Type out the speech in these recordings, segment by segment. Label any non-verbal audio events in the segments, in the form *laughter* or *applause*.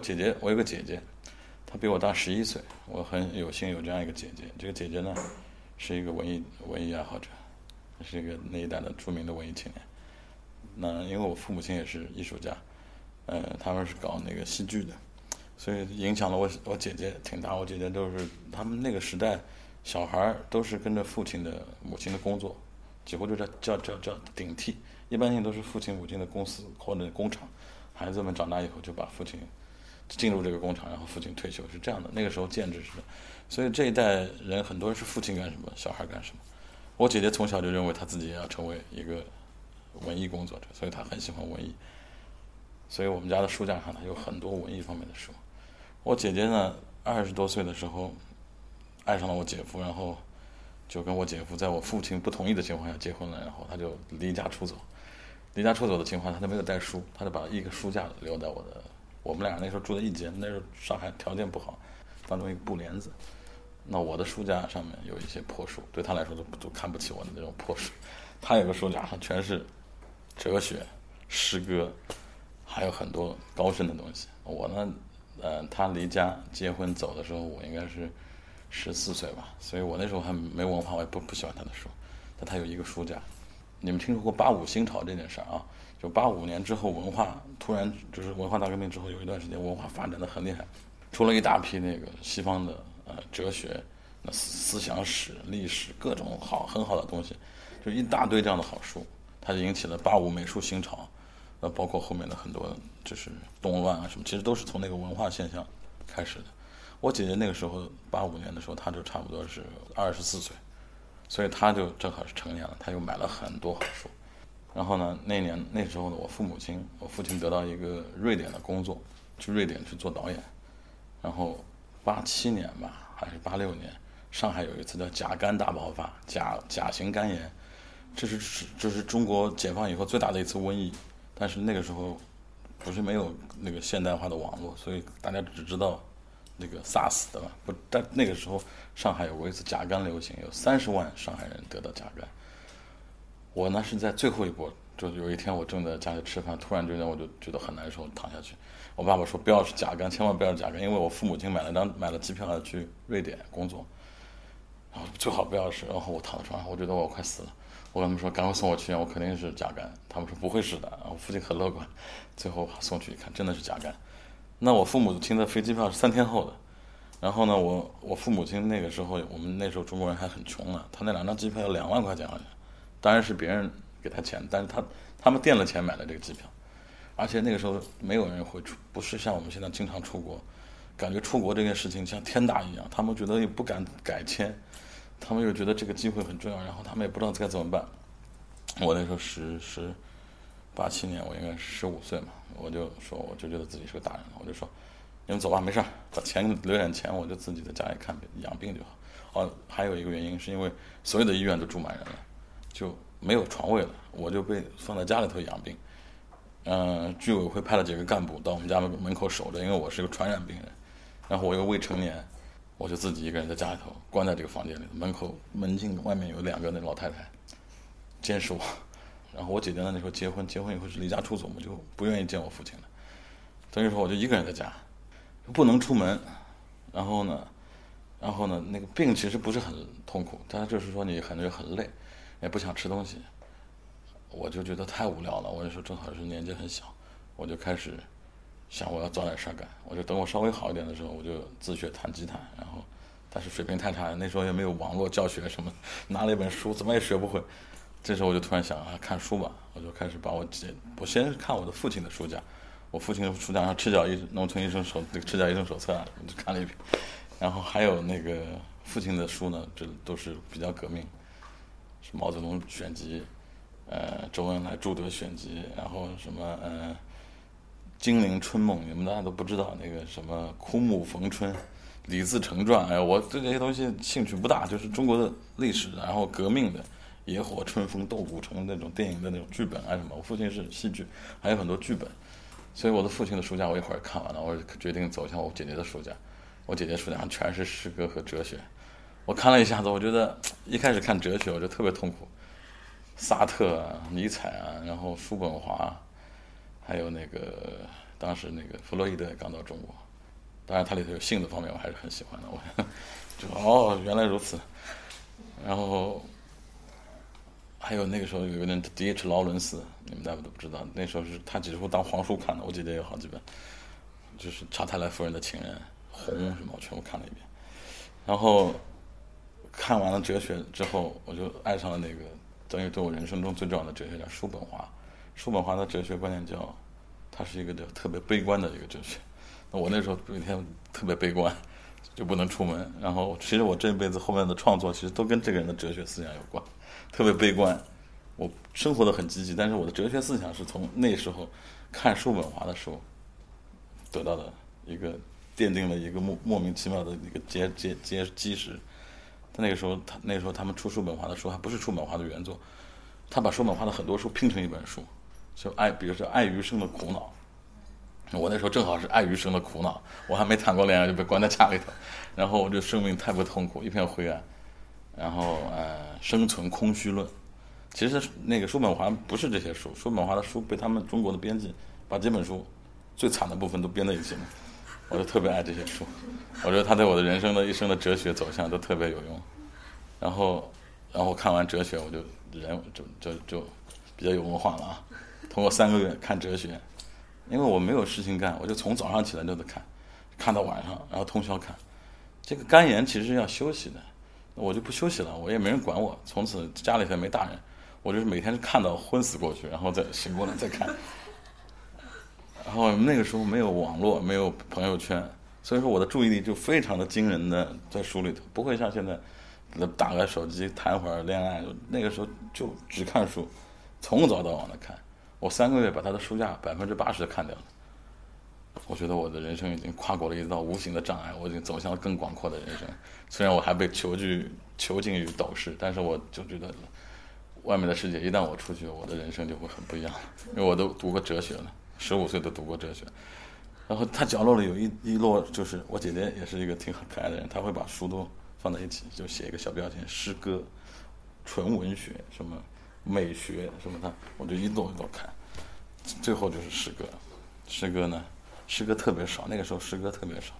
姐姐，我有个姐姐，她比我大十一岁，我很有幸有这样一个姐姐。这个姐姐呢，是一个文艺文艺爱好者，是一个那一代的著名的文艺青年。那因为我父母亲也是艺术家，呃，他们是搞那个戏剧的，所以影响了我我姐姐挺大。我姐姐都是他们那个时代，小孩儿都是跟着父亲的母亲的工作，几乎就叫叫叫叫顶替，一般性都是父亲母亲的公司或者工厂。孩子们长大以后就把父亲进入这个工厂，然后父亲退休是这样的。那个时候建制是的，所以这一代人很多人是父亲干什么，小孩干什么。我姐姐从小就认为她自己也要成为一个文艺工作者，所以她很喜欢文艺。所以我们家的书架上呢有很多文艺方面的书。我姐姐呢二十多岁的时候爱上了我姐夫，然后就跟我姐夫在我父亲不同意的情况下结婚了，然后他就离家出走。离家出走的情况，他都没有带书，他就把一个书架留在我的。我们俩那时候住在一间，那时候上海条件不好，当中一个布帘子。那我的书架上面有一些破书，对他来说都都看不起我的那种破书。他有个书架上全是哲学、诗歌，还有很多高深的东西。我呢，呃，他离家结婚走的时候，我应该是十四岁吧，所以我那时候还没文化，我也不不喜欢他的书。但他有一个书架。你们听说过八五新潮这件事儿啊？就八五年之后，文化突然就是文化大革命之后，有一段时间文化发展的很厉害，出了一大批那个西方的呃哲学、那思想史、历史各种好很好的东西，就一大堆这样的好书，它就引起了八五美术新潮，那包括后面的很多就是动乱啊什么，其实都是从那个文化现象开始的。我姐姐那个时候八五年的时候，她就差不多是二十四岁。所以他就正好是成年了，他又买了很多好书。然后呢，那年那时候呢，我父母亲，我父亲得到一个瑞典的工作，去瑞典去做导演。然后八七年吧，还是八六年，上海有一次叫甲肝大爆发，甲甲型肝炎，这是这是中国解放以后最大的一次瘟疫。但是那个时候不是没有那个现代化的网络，所以大家只知道。那个 SARS 的吧？不，但那个时候上海有过一次甲肝流行，有三十万上海人得到甲肝。我呢是在最后一波，就有一天我正在家里吃饭，突然之间我就觉得很难受，躺下去。我爸爸说不要是甲肝，千万不要是甲肝，因为我父母亲买了张买了机票去瑞典工作，然后最好不要是。然后我躺在床上，我觉得我快死了。我跟他们说赶快送我去医院，我肯定是甲肝。他们说不会是的，我父亲很乐观。最后送去一看，真的是甲肝。那我父母亲的飞机票是三天后的，然后呢，我我父母亲那个时候，我们那时候中国人还很穷呢，他那两张机票要两万块钱好像，当然是别人给他钱，但是他他们垫了钱买了这个机票，而且那个时候没有人会出，不是像我们现在经常出国，感觉出国这件事情像天大一样，他们觉得也不敢改签，他们又觉得这个机会很重要，然后他们也不知道该怎么办。我那时候十十八七年，我应该十五岁嘛。我就说，我就觉得自己是个大人了。我就说，你们走吧，没事儿，把钱留点钱，我就自己在家里看病养病就好。哦，还有一个原因是因为所有的医院都住满人了，就没有床位了，我就被放在家里头养病。嗯，居委会派了几个干部到我们家门门口守着，因为我是个传染病人。然后我又未成年，我就自己一个人在家里头关在这个房间里，门口门禁外面有两个那老太太监视我。然后我姐姐呢那时候结婚，结婚以后是离家出走嘛，就不愿意见我父亲了。等于说我就一个人在家，不能出门。然后呢，然后呢，那个病其实不是很痛苦，但就是说你很多很累，也不想吃东西。我就觉得太无聊了。我那时候正好是年纪很小，我就开始想我要找点事儿干。我就等我稍微好一点的时候，我就自学弹吉他。然后，但是水平太差，那时候也没有网络教学什么，*laughs* 拿了一本书怎么也学不会。这时候我就突然想啊，看书吧，我就开始把我姐，我先看我的父亲的书架，我父亲的书架上《赤脚医农村医生手》那个《赤脚医生手册》，我就看了一遍，然后还有那个父亲的书呢，这都是比较革命，是毛泽东选集，呃，周恩来朱德选集，然后什么呃，《金陵春梦》，你们大家都不知道那个什么《枯木逢春》，《李自成传》，哎，我对这些东西兴趣不大，就是中国的历史，然后革命的。野火春风斗古城那种电影的那种剧本啊什么，我父亲是戏剧，还有很多剧本，所以我的父亲的书架我一会儿看完了，我决定走向我姐姐的书架。我姐姐书架上全是诗歌和哲学，我看了一下子，我觉得一开始看哲学我就特别痛苦，萨特啊、尼采啊，然后叔本华，还有那个当时那个弗洛伊德也刚到中国，当然他里头有性的方面我还是很喜欢的。我 *laughs* 就哦，原来如此。然后还有那个时候有个人 D.H. 劳伦斯，你们大家都不知道，那时候是他几乎当皇书看的，我记得有好几本，就是查泰莱夫人的情人、红什么，我全部看了一遍。然后看完了哲学之后，我就爱上了那个等于对我人生中最重要的哲学家叔本华。叔本华的哲学观念叫，他是一个叫特别悲观的一个哲学。那我那时候每天特别悲观，就不能出门。然后其实我这辈子后面的创作其实都跟这个人的哲学思想有关，特别悲观。我生活的很积极，但是我的哲学思想是从那时候看叔本华的时候得到的一个奠定了一个莫莫名其妙的一个结结结基石。他那个时候，他那个时候他们出叔本华的书还不是叔本华的原作，他把叔本华的很多书拼成一本书。就爱，比如说爱余生的苦恼。我那时候正好是爱余生的苦恼，我还没谈过恋爱就被关在家里头，然后我这生命太不痛苦，一片灰暗。然后呃，生存空虚论。其实那个叔本华不是这些书，叔本华的书被他们中国的编辑把这本书最惨的部分都编在一起了。我就特别爱这些书，我觉得他对我的人生的一生的哲学走向都特别有用。然后，然后看完哲学，我就人就就就比较有文化了啊。通过三个月看哲学，因为我没有事情干，我就从早上起来就得看，看到晚上，然后通宵看。这个肝炎其实要休息的，我就不休息了，我也没人管我。从此家里头没大人，我就是每天是看到昏死过去，然后再醒过来再看。然后那个时候没有网络，没有朋友圈，所以说我的注意力就非常的惊人的在书里头，不会像现在打开手机谈会儿恋爱。那个时候就只看书，从早到晚的看。我三个月把他的书架 *laughs* 百分之八十看掉了，我觉得我的人生已经跨过了一道无形的障碍，我已经走向了更广阔的人生。虽然我还被囚禁囚禁于斗室，但是我就觉得外面的世界一旦我出去，我的人生就会很不一样。因为我都读过哲学了，十五岁都读过哲学。然后他角落里有一一摞，就是我姐姐也是一个挺可爱的人，她会把书都放在一起，就写一个小标签：诗歌、纯文学什么。美学什么的，我就一摞一摞看，最后就是诗歌。诗歌呢，诗歌特别少，那个时候诗歌特别少。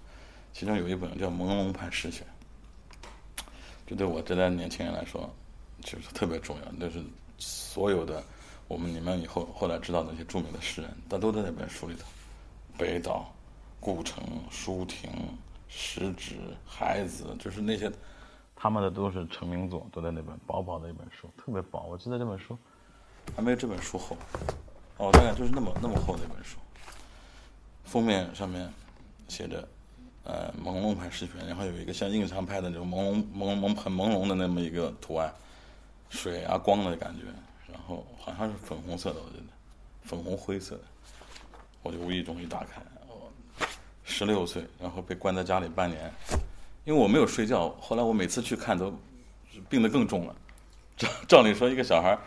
其中有一本叫《朦胧派诗选》，这对我这代年轻人来说就是特别重要。就是所有的我们你们以后后来知道那些著名的诗人，他都在那本书里头。北岛、顾城、舒婷、石指、孩子，就是那些。他们的都是成名作，都在那本薄薄的一本书，特别薄。我记得这本书还没有这本书厚，哦，大概就是那么那么厚的一本书。封面上面写着“呃，朦胧派诗选”，然后有一个像印象派的那种朦胧、朦胧、很朦胧的那么一个图案，水啊光的感觉，然后好像是粉红色的，我觉得粉红灰色的。我就无意中一打开，哦，十六岁，然后被关在家里半年。因为我没有睡觉，后来我每次去看都病得更重了。照照理说，一个小孩，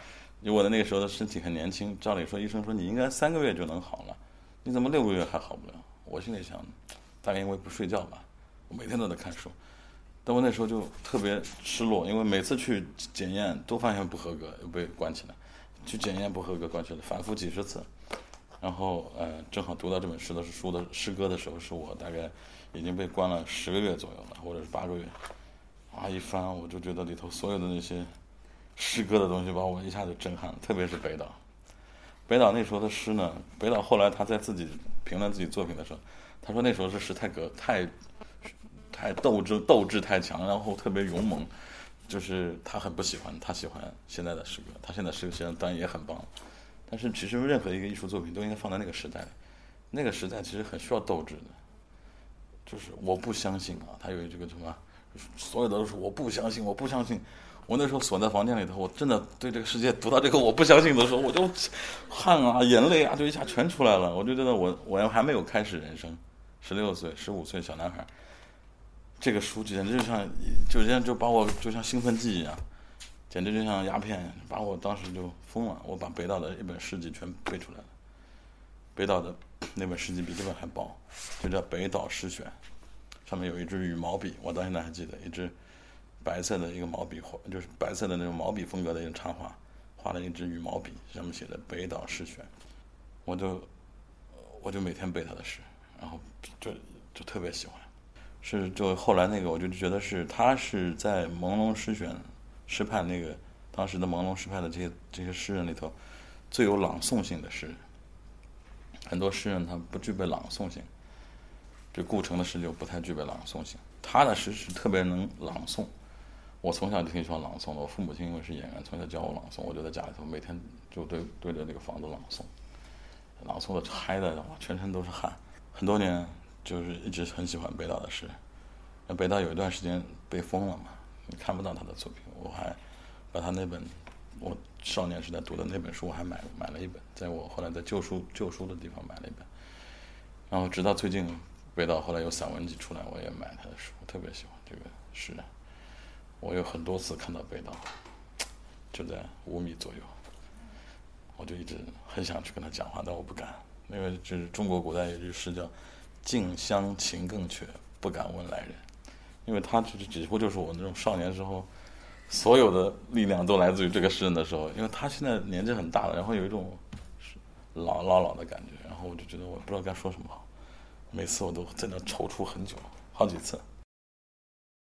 因为我的那个时候的身体很年轻，照理说医生说你应该三个月就能好了，你怎么六个月还好不了？我心里想，大概因为不睡觉吧。我每天都在看书，但我那时候就特别失落，因为每次去检验都发现不合格，又被关起来。去检验不合格，关起来，反复几十次。然后呃，正好读到这本诗的书的诗歌的时候，是我大概。已经被关了十个月左右了，或者是八个月。啊，一翻我就觉得里头所有的那些诗歌的东西把我一下子震撼了，特别是北岛。北岛那时候的诗呢，北岛后来他在自己评论自己作品的时候，他说那时候是诗太格太太斗志斗志太强，然后特别勇猛，就是他很不喜欢，他喜欢现在的诗歌。他现在诗歌当然也很棒，但是其实任何一个艺术作品都应该放在那个时代，那个时代其实很需要斗志的。就是我不相信啊，他有这个什么，所有的都是我不相信，我不相信。我那时候锁在房间里头，我真的对这个世界读到这个我不相信的时候，我就汗啊、眼泪啊，就一下全出来了。我就觉得我我还没有开始人生，十六岁、十五岁小男孩，这个书简直就像，就像就把我就像兴奋剂一样，简直就像鸦片，把我当时就疯了。我把北岛的一本诗集全背出来了，北岛的。那本诗集比这本还薄，就叫《北岛诗选》，上面有一支羽毛笔，我到现在还记得，一支白色的一个毛笔画，就是白色的那种毛笔风格的一个插画，画了一支羽毛笔，上面写的《北岛诗选》。我就我就每天背他的诗，然后就就特别喜欢。是就后来那个，我就觉得是他是在朦胧诗选诗派那个当时的朦胧诗派的这些这些诗人里头最有朗诵性的诗人。很多诗人他不具备朗诵性，就顾城的诗就不太具备朗诵性。他的诗是特别能朗诵。我从小就挺喜欢朗诵的。我父母亲因为是演员，从小教我朗诵，我就在家里头每天就对对着那个房子朗诵，朗诵的嗨的全身都是汗。很多年就是一直很喜欢北岛的诗。那北岛有一段时间被封了嘛，你看不到他的作品。我还把他那本我少年时代读的那本书，我还买买了一本，在我后来在旧书旧书的地方买了一本。然后直到最近北岛后来有散文集出来，我也买他的书，特别喜欢这个诗人。我有很多次看到北岛，就在五米左右，我就一直很想去跟他讲话，但我不敢，因为就是中国古代有句诗叫“近乡情更怯，不敢问来人”，因为他就是几乎就是我那种少年时候所有的力量都来自于这个诗人的时候，因为他现在年纪很大了，然后有一种老老老的感觉，然后我就觉得我不知道该说什么好，每次我都在那踌躇很久，好几次。